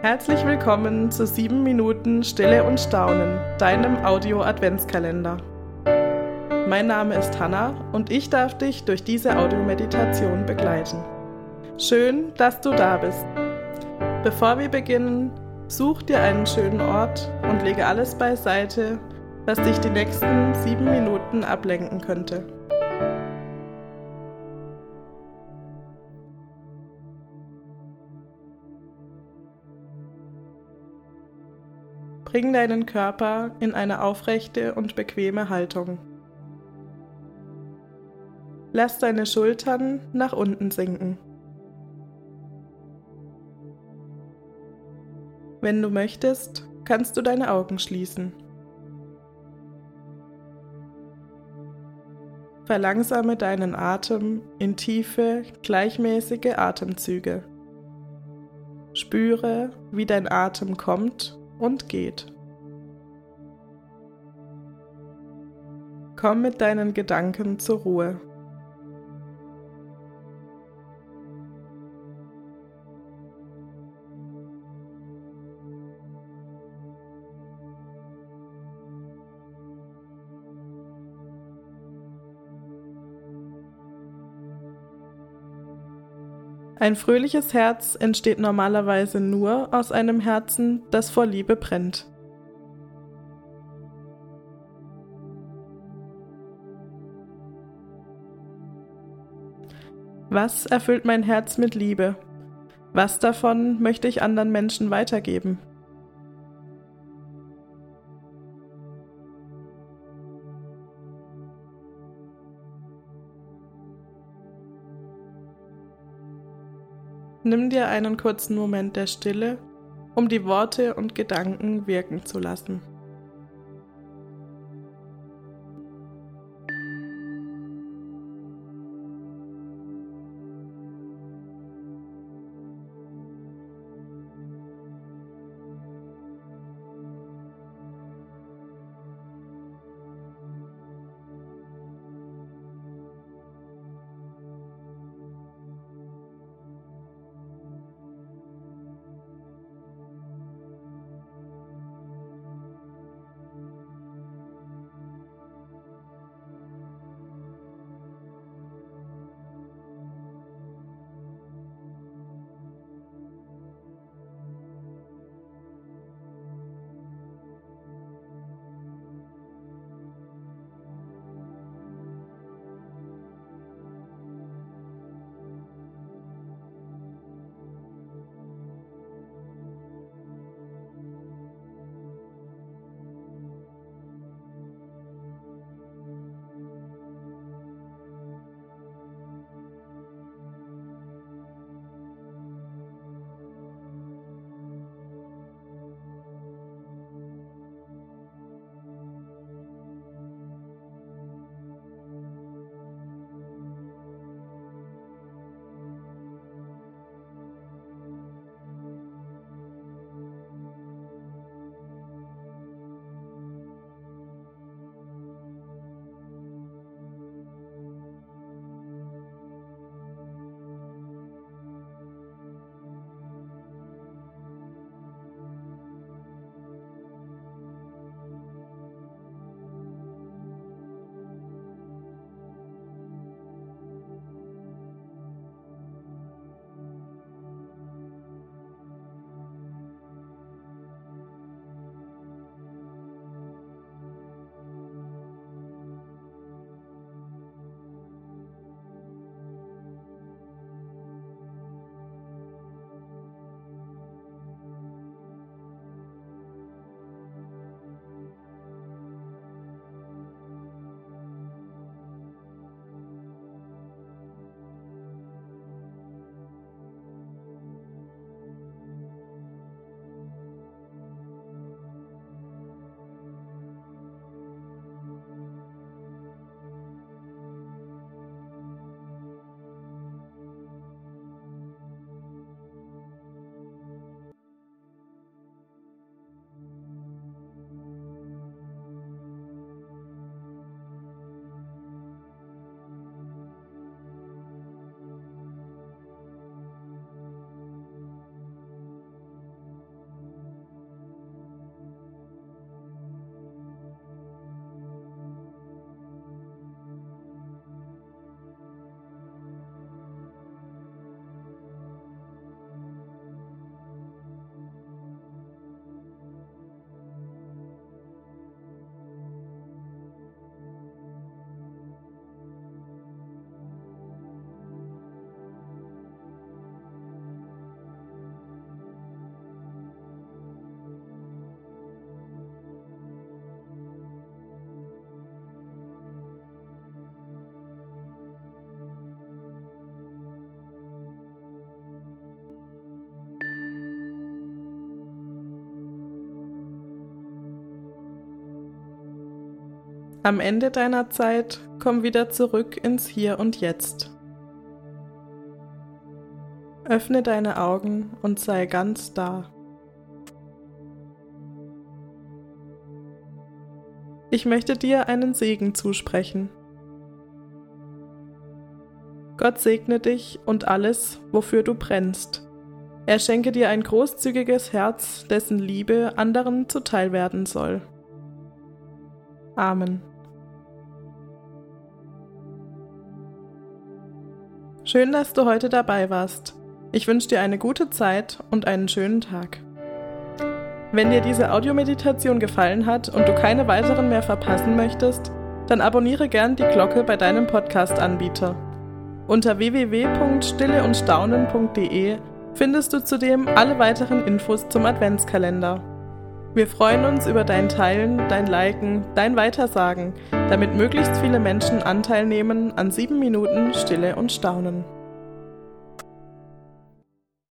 Herzlich willkommen zu 7 Minuten Stille und Staunen, deinem Audio-Adventskalender. Mein Name ist Hanna und ich darf dich durch diese Audiomeditation begleiten. Schön, dass du da bist. Bevor wir beginnen, such dir einen schönen Ort und lege alles beiseite, was dich die nächsten sieben Minuten ablenken könnte. Bring deinen Körper in eine aufrechte und bequeme Haltung. Lass deine Schultern nach unten sinken. Wenn du möchtest, kannst du deine Augen schließen. Verlangsame deinen Atem in tiefe, gleichmäßige Atemzüge. Spüre, wie dein Atem kommt und geht. Komm mit deinen Gedanken zur Ruhe. Ein fröhliches Herz entsteht normalerweise nur aus einem Herzen, das vor Liebe brennt. Was erfüllt mein Herz mit Liebe? Was davon möchte ich anderen Menschen weitergeben? Nimm dir einen kurzen Moment der Stille, um die Worte und Gedanken wirken zu lassen. Am Ende deiner Zeit komm wieder zurück ins Hier und Jetzt. Öffne deine Augen und sei ganz da. Ich möchte dir einen Segen zusprechen. Gott segne dich und alles, wofür du brennst. Er schenke dir ein großzügiges Herz, dessen Liebe anderen zuteil werden soll. Amen. Schön, dass du heute dabei warst. Ich wünsche dir eine gute Zeit und einen schönen Tag. Wenn dir diese Audiomeditation gefallen hat und du keine weiteren mehr verpassen möchtest, dann abonniere gern die Glocke bei deinem Podcast-Anbieter. Unter www.stilleundstaunen.de findest du zudem alle weiteren Infos zum Adventskalender. Wir freuen uns über dein Teilen, dein Liken, dein Weitersagen, damit möglichst viele Menschen Anteil nehmen an sieben Minuten Stille und Staunen.